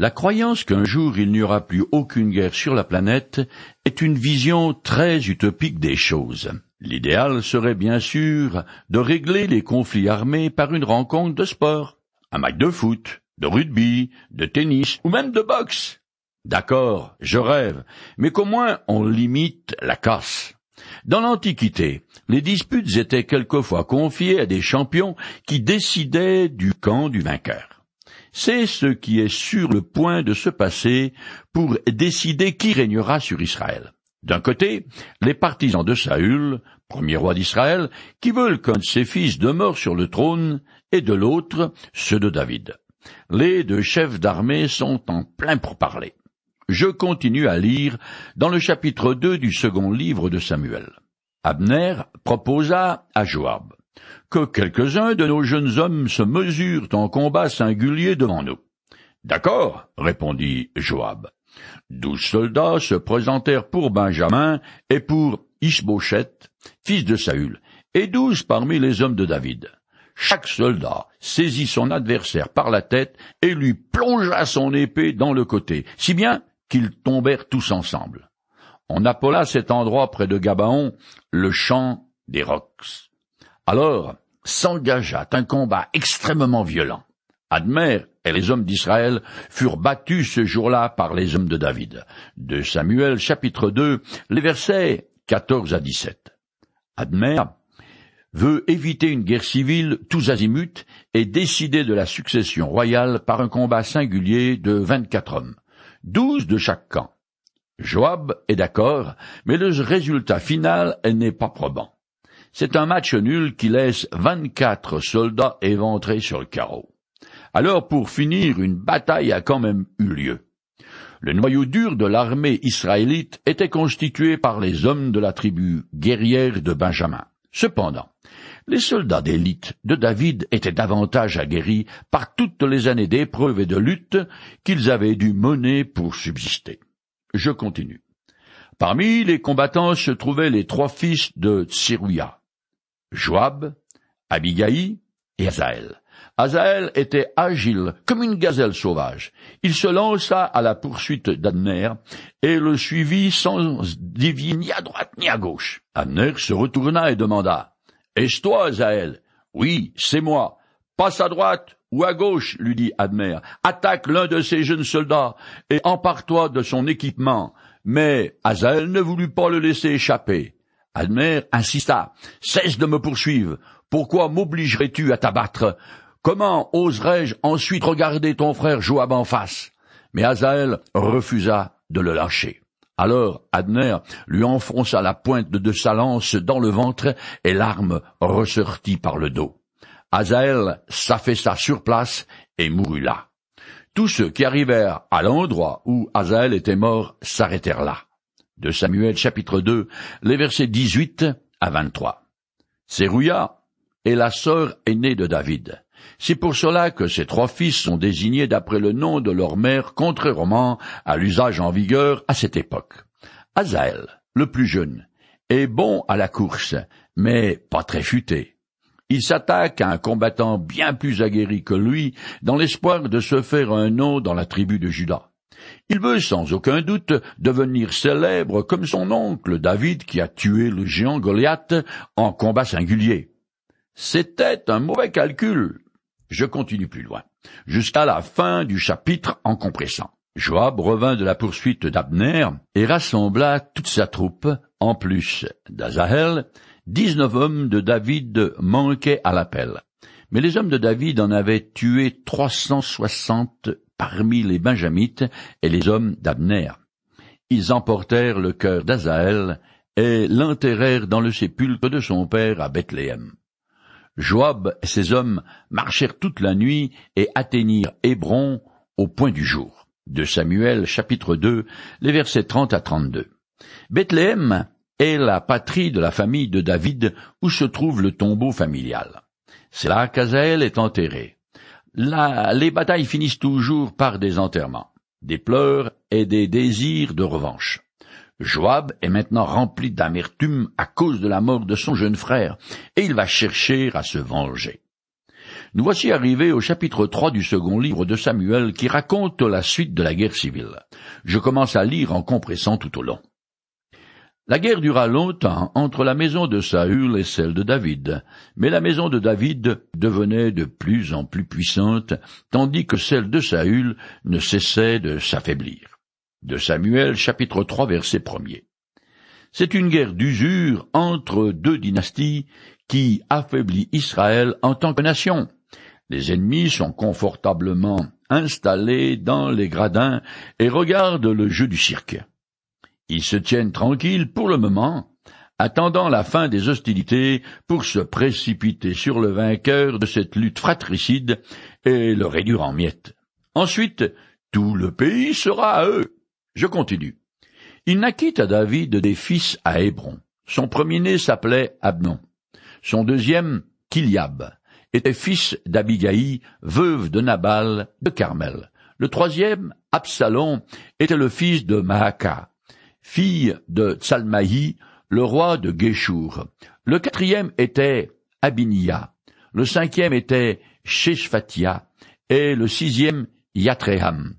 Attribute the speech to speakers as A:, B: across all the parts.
A: La croyance qu'un jour il n'y aura plus aucune guerre sur la planète est une vision très utopique des choses. L'idéal serait bien sûr de régler les conflits armés par une rencontre de sport, un match de foot, de rugby, de tennis ou même de boxe. D'accord, je rêve, mais qu'au moins on limite la casse. Dans l'Antiquité, les disputes étaient quelquefois confiées à des champions qui décidaient du camp du vainqueur. C'est ce qui est sur le point de se passer pour décider qui régnera sur Israël. D'un côté, les partisans de Saül, premier roi d'Israël, qui veulent qu'un de ses fils demeure sur le trône, et de l'autre, ceux de David. Les deux chefs d'armée sont en plein pour parler. Je continue à lire dans le chapitre 2 du second livre de Samuel. Abner proposa à Joab que quelques-uns de nos jeunes hommes se mesurent en combat singulier devant nous. D'accord, répondit Joab. Douze soldats se présentèrent pour Benjamin et pour Ishbochet, fils de Saül, et douze parmi les hommes de David. Chaque soldat saisit son adversaire par la tête et lui plongea son épée dans le côté, si bien qu'ils tombèrent tous ensemble. On appela cet endroit près de Gabaon le champ des rocs. Alors s'engagea un combat extrêmement violent. Admer et les hommes d'Israël furent battus ce jour-là par les hommes de David. De Samuel chapitre 2, les versets 14 à 17. Admer veut éviter une guerre civile tous azimuts et décider de la succession royale par un combat singulier de vingt-quatre hommes, douze de chaque camp. Joab est d'accord, mais le résultat final n'est pas probant. C'est un match nul qui laisse vingt-quatre soldats éventrés sur le carreau. Alors pour finir, une bataille a quand même eu lieu. Le noyau dur de l'armée israélite était constitué par les hommes de la tribu guerrière de Benjamin. Cependant, les soldats d'élite de David étaient davantage aguerris par toutes les années d'épreuves et de luttes qu'ils avaient dû mener pour subsister. Je continue. Parmi les combattants se trouvaient les trois fils de Joab, Abigaï et Azaël. Azaël était agile comme une gazelle sauvage. Il se lança à la poursuite d'Adner et le suivit sans dévier ni à droite ni à gauche. Adner se retourna et demanda Est-ce toi, Azaël? Oui, c'est moi. Passe à droite ou à gauche, lui dit Adner. Attaque l'un de ces jeunes soldats et empare-toi de son équipement. Mais Azaël ne voulut pas le laisser échapper. Admer insista. Cesse de me poursuivre. Pourquoi m'obligerais-tu à t'abattre? Comment oserais-je ensuite regarder ton frère Joab en face? Mais Azaël refusa de le lâcher. Alors Adner lui enfonça la pointe de sa lance dans le ventre et l'arme ressortit par le dos. Azaël s'affaissa sur place et mourut là. Tous ceux qui arrivèrent à l'endroit où Azaël était mort s'arrêtèrent là de Samuel chapitre 2, les versets 18 à 23. Sérouya est la sœur aînée de David. C'est pour cela que ces trois fils sont désignés d'après le nom de leur mère, contrairement à l'usage en vigueur à cette époque. Azaël, le plus jeune, est bon à la course, mais pas très futé. Il s'attaque à un combattant bien plus aguerri que lui, dans l'espoir de se faire un nom dans la tribu de Judas. Il veut sans aucun doute devenir célèbre comme son oncle David qui a tué le géant Goliath en combat singulier. C'était un mauvais calcul. Je continue plus loin, jusqu'à la fin du chapitre en compressant. Joab revint de la poursuite d'Abner et rassembla toute sa troupe, en plus d'Azahel, dix-neuf hommes de David manquaient à l'appel. Mais les hommes de David en avaient tué trois cent soixante parmi les Benjamites et les hommes d'Abner. Ils emportèrent le cœur d'Azaël et l'enterrèrent dans le sépulcre de son père à Bethléem. Joab et ses hommes marchèrent toute la nuit et atteignirent Hébron au point du jour. De Samuel chapitre 2, les versets 30 à 32. Bethléem est la patrie de la famille de David où se trouve le tombeau familial. C'est là qu'Azaël est enterré les batailles finissent toujours par des enterrements, des pleurs et des désirs de revanche. Joab est maintenant rempli d'amertume à cause de la mort de son jeune frère, et il va chercher à se venger. Nous voici arrivés au chapitre 3 du second livre de Samuel qui raconte la suite de la guerre civile. Je commence à lire en compressant tout au long. La guerre dura longtemps entre la maison de Saül et celle de David, mais la maison de David devenait de plus en plus puissante, tandis que celle de Saül ne cessait de s'affaiblir. De Samuel chapitre 3 verset 1 C'est une guerre d'usure entre deux dynasties qui affaiblit Israël en tant que nation. Les ennemis sont confortablement installés dans les gradins et regardent le jeu du cirque. Ils se tiennent tranquilles pour le moment, attendant la fin des hostilités pour se précipiter sur le vainqueur de cette lutte fratricide et le réduire en miettes. Ensuite, tout le pays sera à eux. Je continue. Il naquit à David des fils à Hébron. Son premier-né s'appelait Abnon. Son deuxième, Kiliab, était fils d'Abigaï, veuve de Nabal de Carmel. Le troisième, Absalom, était le fils de Maaka, fille de Tsalmaï, le roi de Géchour. Le quatrième était Abinia. Le cinquième était Sheshfatia. Et le sixième, Yatreham.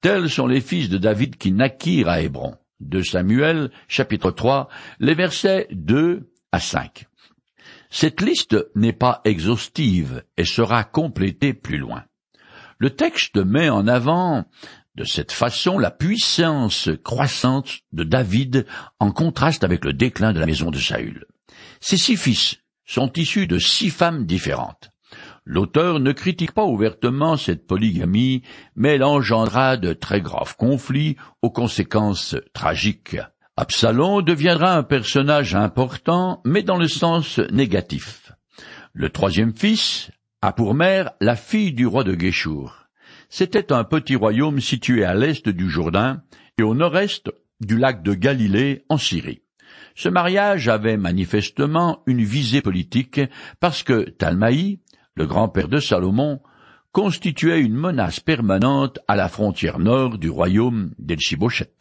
A: Tels sont les fils de David qui naquirent à Hébron. De Samuel, chapitre 3, les versets 2 à 5. Cette liste n'est pas exhaustive et sera complétée plus loin. Le texte met en avant de cette façon, la puissance croissante de David en contraste avec le déclin de la maison de Saül. Ses six fils sont issus de six femmes différentes. L'auteur ne critique pas ouvertement cette polygamie, mais elle engendra de très graves conflits aux conséquences tragiques. Absalom deviendra un personnage important, mais dans le sens négatif. Le troisième fils a pour mère la fille du roi de. C'était un petit royaume situé à l'est du Jourdain et au nord-est du lac de Galilée en Syrie. Ce mariage avait manifestement une visée politique parce que Talmaï, le grand-père de Salomon, constituait une menace permanente à la frontière nord du royaume d'Elchibochet.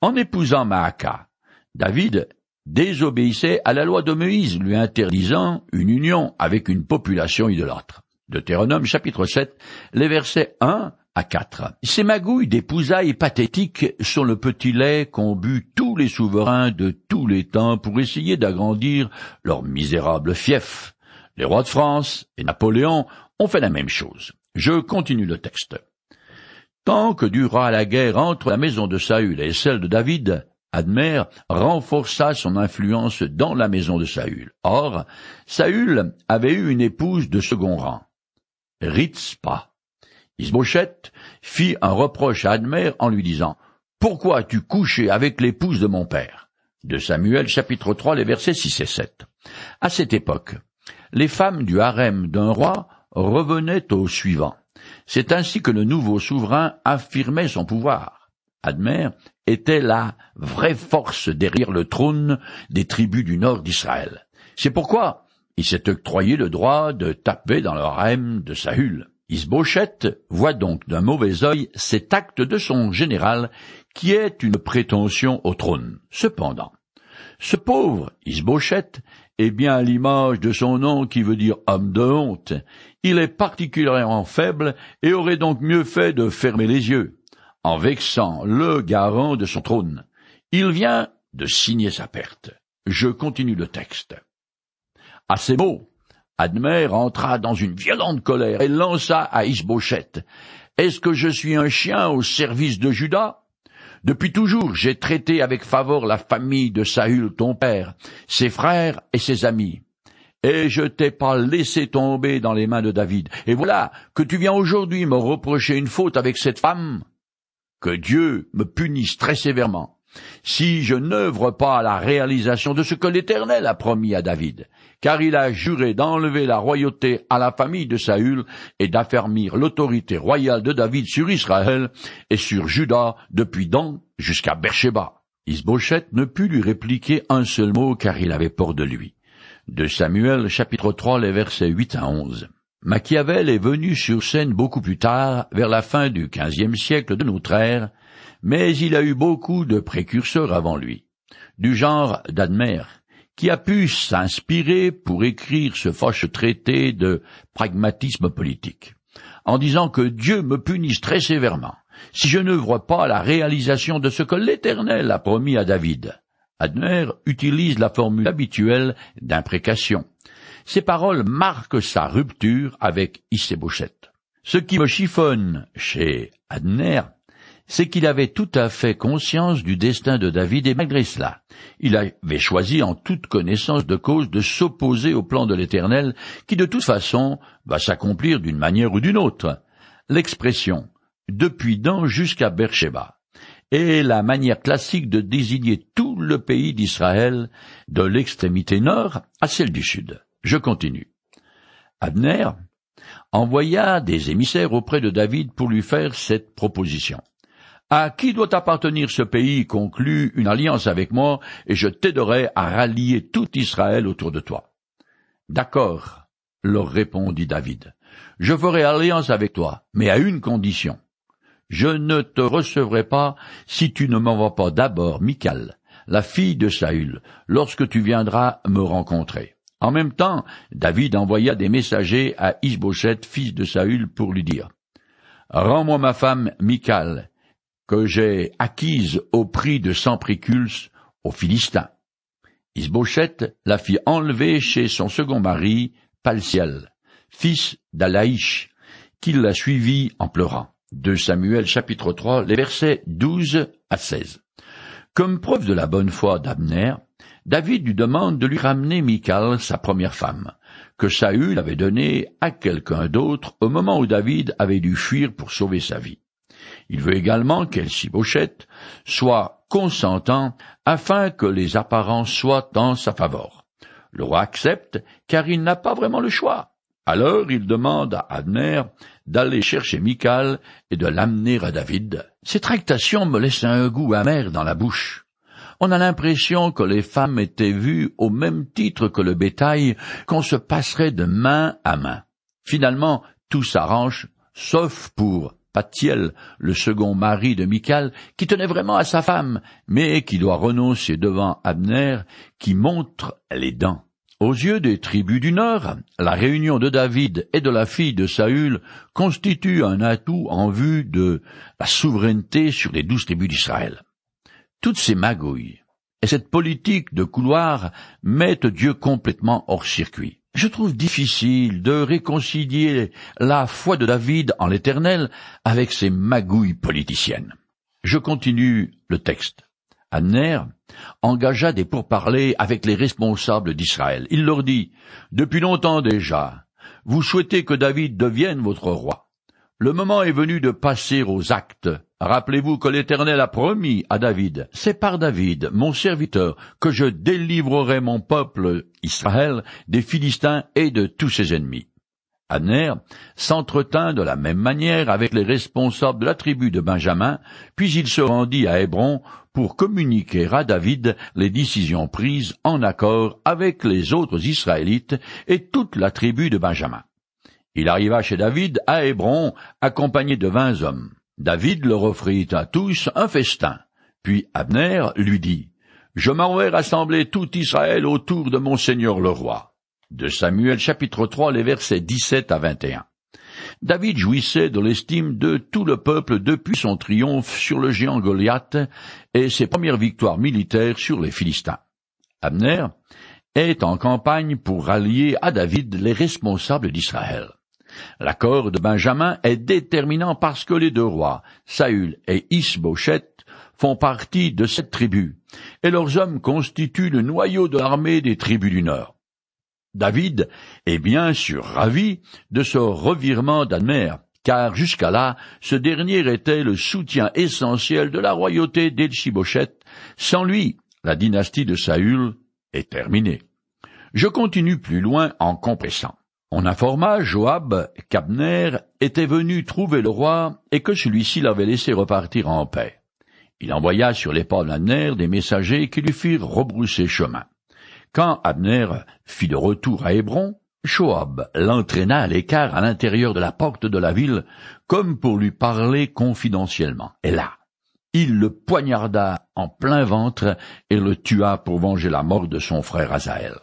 A: En épousant Maaka, David désobéissait à la loi de Moïse lui interdisant une union avec une population idolâtre. Deutéronome chapitre 7, les versets 1 à 4. Ces magouilles d'épousailles pathétiques sont le petit lait qu'ont bu tous les souverains de tous les temps pour essayer d'agrandir leur misérable fief. Les rois de France et Napoléon ont fait la même chose. Je continue le texte. Tant que dura la guerre entre la maison de Saül et celle de David, Admer renforça son influence dans la maison de Saül. Or, Saül avait eu une épouse de second rang. Ritzpa. Isbochet fit un reproche à Admer en lui disant Pourquoi as-tu couché avec l'épouse de mon père? De Samuel chapitre 3 les versets 6 et 7. À cette époque, les femmes du harem d'un roi revenaient au suivant. C'est ainsi que le nouveau souverain affirmait son pouvoir. Admer était la vraie force derrière le trône des tribus du nord d'Israël. C'est pourquoi il s'est octroyé le droit de taper dans le harem de Saül. Isbochet voit donc d'un mauvais œil cet acte de son général qui est une prétention au trône. Cependant, ce pauvre Isbochet est bien à l'image de son nom qui veut dire homme de honte. Il est particulièrement faible et aurait donc mieux fait de fermer les yeux, en vexant le garant de son trône. Il vient de signer sa perte. Je continue le texte. À ces mots, Admer entra dans une violente colère et lança à Isbochet. Est-ce que je suis un chien au service de Judas? Depuis toujours j'ai traité avec faveur la famille de Saül ton père, ses frères et ses amis. Et je t'ai pas laissé tomber dans les mains de David. Et voilà que tu viens aujourd'hui me reprocher une faute avec cette femme. Que Dieu me punisse très sévèrement si je n'œuvre pas à la réalisation de ce que l'Éternel a promis à David, car il a juré d'enlever la royauté à la famille de Saül et d'affermir l'autorité royale de David sur Israël et sur Juda depuis Dan jusqu'à Beersheba. Isbochet ne put lui répliquer un seul mot car il avait peur de lui. De Samuel chapitre 3 les versets 8 à 11. Machiavel est venu sur scène beaucoup plus tard, vers la fin du quinzième siècle de notre ère, mais il a eu beaucoup de précurseurs avant lui, du genre d'Admer, qui a pu s'inspirer pour écrire ce fâcheux traité de pragmatisme politique, en disant que Dieu me punisse très sévèrement si je ne vois pas la réalisation de ce que l'Éternel a promis à David. Adner utilise la formule habituelle d'imprécation. Ces paroles marquent sa rupture avec Issébochet. Ce qui me chiffonne chez Adner, c'est qu'il avait tout à fait conscience du destin de David et malgré cela, il avait choisi en toute connaissance de cause de s'opposer au plan de l'Éternel qui de toute façon va s'accomplir d'une manière ou d'une autre. L'expression depuis Dan jusqu'à Beersheba est la manière classique de désigner tout le pays d'Israël de l'extrémité nord à celle du sud. Je continue. Abner envoya des émissaires auprès de David pour lui faire cette proposition. À qui doit appartenir ce pays conclut une alliance avec moi, et je t'aiderai à rallier tout Israël autour de toi. D'accord, leur répondit David. Je ferai alliance avec toi, mais à une condition. Je ne te recevrai pas si tu ne m'envoies pas d'abord Michal, la fille de Saül, lorsque tu viendras me rencontrer. En même temps, David envoya des messagers à Isbochet, fils de Saül, pour lui dire Rends-moi ma femme Michal, que j'ai acquise au prix de préculces aux Philistins. Isbochet la fit enlever chez son second mari, Palsiel, fils d'Alaïch, qui la suivit en pleurant. De Samuel chapitre 3, les versets 12 à 16. Comme preuve de la bonne foi d'Abner, David lui demande de lui ramener Michal, sa première femme, que Saül avait donnée à quelqu'un d'autre au moment où David avait dû fuir pour sauver sa vie. Il veut également qu'Elsibochette soit consentant afin que les apparences soient en sa faveur. Le roi accepte car il n'a pas vraiment le choix. Alors il demande à Abner d'aller chercher Michal et de l'amener à David. Ces tractations me laissent un goût amer dans la bouche. On a l'impression que les femmes étaient vues au même titre que le bétail, qu'on se passerait de main à main. Finalement, tout s'arrange, sauf pour Patiel, le second mari de Michal, qui tenait vraiment à sa femme, mais qui doit renoncer devant Abner, qui montre les dents. Aux yeux des tribus du Nord, la réunion de David et de la fille de Saül constitue un atout en vue de la souveraineté sur les douze tribus d'Israël. Toutes ces magouilles et cette politique de couloir mettent Dieu complètement hors circuit. Je trouve difficile de réconcilier la foi de David en l'Éternel avec ces magouilles politiciennes. Je continue le texte. Anner engagea des pourparlers avec les responsables d'Israël. Il leur dit, Depuis longtemps déjà, vous souhaitez que David devienne votre roi. Le moment est venu de passer aux actes. Rappelez-vous que l'Éternel a promis à David, c'est par David, mon serviteur, que je délivrerai mon peuple Israël des Philistins et de tous ses ennemis. Abner s'entretint de la même manière avec les responsables de la tribu de Benjamin, puis il se rendit à Hébron pour communiquer à David les décisions prises en accord avec les autres Israélites et toute la tribu de Benjamin. Il arriva chez David à Hébron, accompagné de vingt hommes. David leur offrit à tous un festin. Puis Abner lui dit, Je m'en vais rassembler tout Israël autour de mon Seigneur le roi. De Samuel chapitre 3 les versets 17 à 21. David jouissait de l'estime de tout le peuple depuis son triomphe sur le géant Goliath et ses premières victoires militaires sur les Philistins. Abner est en campagne pour rallier à David les responsables d'Israël. L'accord de Benjamin est déterminant parce que les deux rois, Saül et Isbochet, font partie de cette tribu, et leurs hommes constituent le noyau de l'armée des tribus du Nord. David est bien sûr ravi de ce revirement d'Admer, car jusqu'à là, ce dernier était le soutien essentiel de la royauté d'Elchibochet. Sans lui, la dynastie de Saül est terminée. Je continue plus loin en compressant. On informa Joab qu'Abner était venu trouver le roi et que celui-ci l'avait laissé repartir en paix. Il envoya sur les pas d'Abner des messagers qui lui firent rebrousser chemin. Quand Abner fit de retour à Hébron, Joab l'entraîna à l'écart à l'intérieur de la porte de la ville, comme pour lui parler confidentiellement. Et là, il le poignarda en plein ventre et le tua pour venger la mort de son frère Azaël.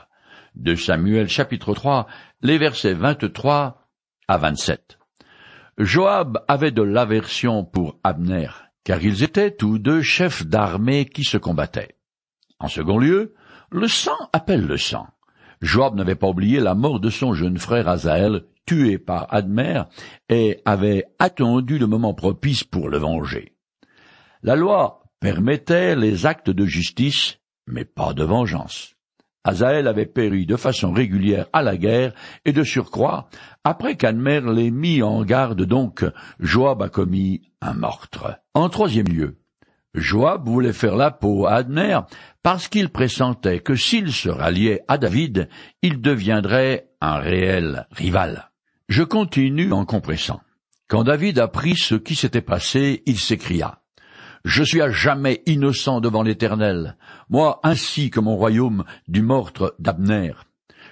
A: De Samuel chapitre 3, les versets 23 à 27. Joab avait de l'aversion pour Abner, car ils étaient tous deux chefs d'armée qui se combattaient. En second lieu, le sang appelle le sang. Joab n'avait pas oublié la mort de son jeune frère Azaël, tué par Admer, et avait attendu le moment propice pour le venger. La loi permettait les actes de justice, mais pas de vengeance. Azaël avait péri de façon régulière à la guerre, et de surcroît, après qu'Admer l'ait mis en garde donc, Joab a commis un meurtre. En troisième lieu, Joab voulait faire la peau à Adner parce qu'il pressentait que s'il se ralliait à David, il deviendrait un réel rival. Je continue en compressant. Quand David apprit ce qui s'était passé, il s'écria. Je suis à jamais innocent devant l'Éternel, moi ainsi que mon royaume du meurtre d'Abner.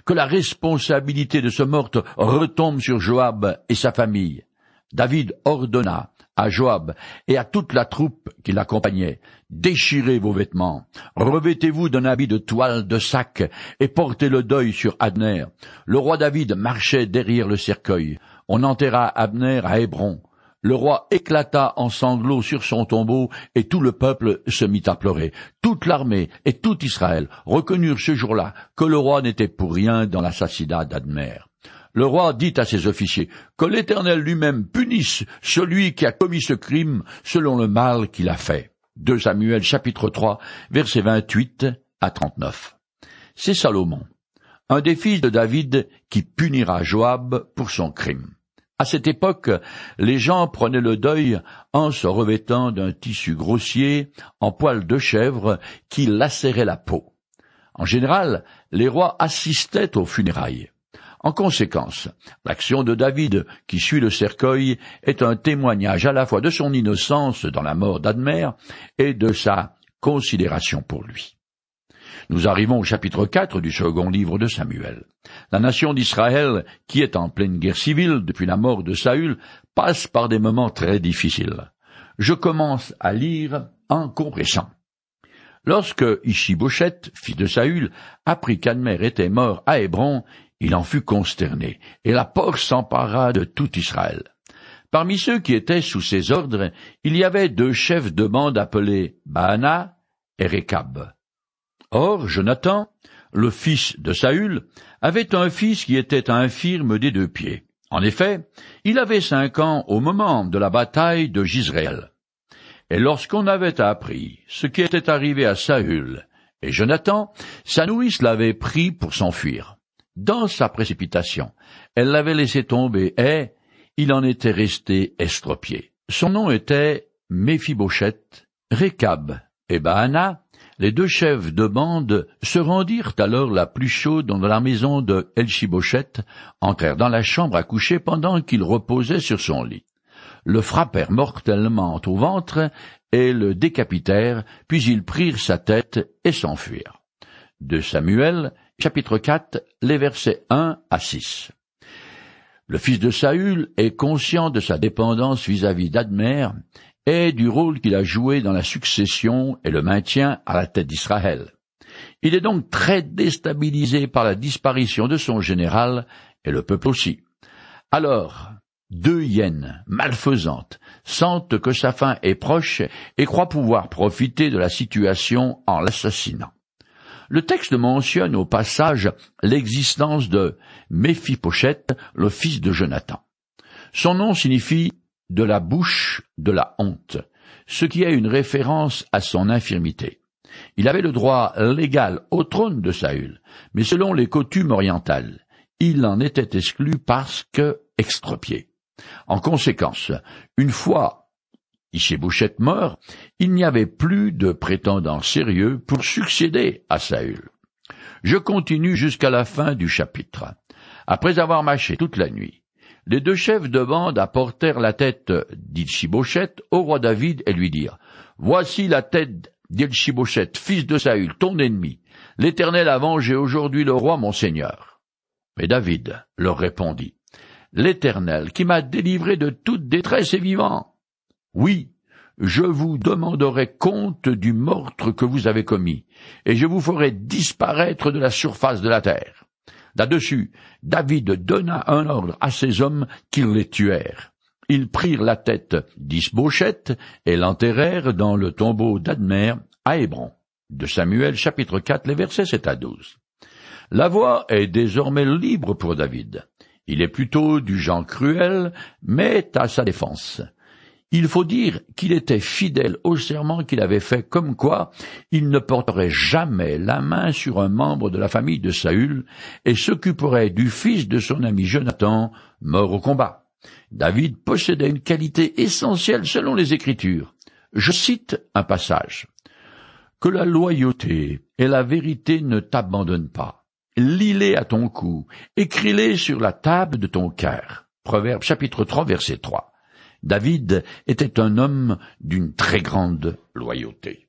A: Que la responsabilité de ce meurtre retombe sur Joab et sa famille. David ordonna à Joab et à toute la troupe qui l'accompagnait, déchirez vos vêtements, revêtez-vous d'un habit de toile de sac et portez le deuil sur Abner. Le roi David marchait derrière le cercueil. On enterra Abner à Hébron. Le roi éclata en sanglots sur son tombeau, et tout le peuple se mit à pleurer. Toute l'armée et tout Israël reconnurent ce jour-là que le roi n'était pour rien dans l'assassinat d'Admer. Le roi dit à ses officiers que l'Éternel lui-même punisse celui qui a commis ce crime selon le mal qu'il a fait. 2 Samuel chapitre 3 versets 28 à 39. C'est Salomon, un des fils de David qui punira Joab pour son crime. À cette époque, les gens prenaient le deuil en se revêtant d'un tissu grossier en poil de chèvre qui lacérait la peau. En général, les rois assistaient aux funérailles. En conséquence, l'action de David qui suit le cercueil est un témoignage à la fois de son innocence dans la mort d'Admer et de sa considération pour lui. Nous arrivons au chapitre 4 du second livre de Samuel. La nation d'Israël, qui est en pleine guerre civile depuis la mort de Saül, passe par des moments très difficiles. Je commence à lire en compressant. Lorsque Ishiboshet, fils de Saül, apprit qu'Admer était mort à Hébron, il en fut consterné, et la peur s'empara de tout Israël. Parmi ceux qui étaient sous ses ordres, il y avait deux chefs de bande appelés Baana et Rekab. Or, Jonathan, le fils de Saül, avait un fils qui était infirme des deux pieds. En effet, il avait cinq ans au moment de la bataille de Gisraël. Et lorsqu'on avait appris ce qui était arrivé à Saül et Jonathan, sa nourrice l'avait pris pour s'enfuir. Dans sa précipitation, elle l'avait laissé tomber et il en était resté estropié. Son nom était Méphibosheth, Rekab et Baana les deux chefs de bande se rendirent alors la plus chaude dans la maison de Elchibochet, entrèrent dans la chambre à coucher pendant qu'il reposait sur son lit. Le frappèrent mortellement au ventre et le décapitèrent, puis ils prirent sa tête et s'enfuirent. De Samuel, chapitre 4, les versets 1 à 6. Le fils de Saül est conscient de sa dépendance vis-à-vis d'Admer et du rôle qu'il a joué dans la succession et le maintien à la tête d'Israël. Il est donc très déstabilisé par la disparition de son général et le peuple aussi. Alors, deux hyènes malfaisantes sentent que sa fin est proche et croient pouvoir profiter de la situation en l'assassinant. Le texte mentionne au passage l'existence de Méphipochette, le fils de Jonathan. Son nom signifie de la bouche de la honte, ce qui est une référence à son infirmité. Il avait le droit légal au trône de Saül, mais selon les coutumes orientales, il en était exclu parce que extropié. En conséquence, une fois Ishébouchet mort, il n'y avait plus de prétendant sérieux pour succéder à Saül. Je continue jusqu'à la fin du chapitre. Après avoir mâché toute la nuit, les deux chefs de bande apportèrent la tête d'Ilchibochet au roi David et lui dirent, Voici la tête d'Ilchibochet, fils de Saül, ton ennemi. L'Éternel a vengé aujourd'hui le roi mon seigneur. Mais David leur répondit, L'Éternel qui m'a délivré de toute détresse est vivant. Oui, je vous demanderai compte du meurtre que vous avez commis, et je vous ferai disparaître de la surface de la terre. Là-dessus, David donna un ordre à ses hommes qu'ils les tuèrent. Ils prirent la tête d'Isbochette et l'enterrèrent dans le tombeau d'Admer à Hébron. De Samuel chapitre 4 les versets 7 à 12. La voie est désormais libre pour David. Il est plutôt du genre cruel, mais à sa défense. Il faut dire qu'il était fidèle au serment qu'il avait fait comme quoi il ne porterait jamais la main sur un membre de la famille de Saül et s'occuperait du fils de son ami Jonathan, mort au combat. David possédait une qualité essentielle selon les Écritures. Je cite un passage. Que la loyauté et la vérité ne t'abandonnent pas. Lis-les à ton cou, écris-les sur la table de ton cœur. Proverbe chapitre 3 verset 3. David était un homme d'une très grande loyauté.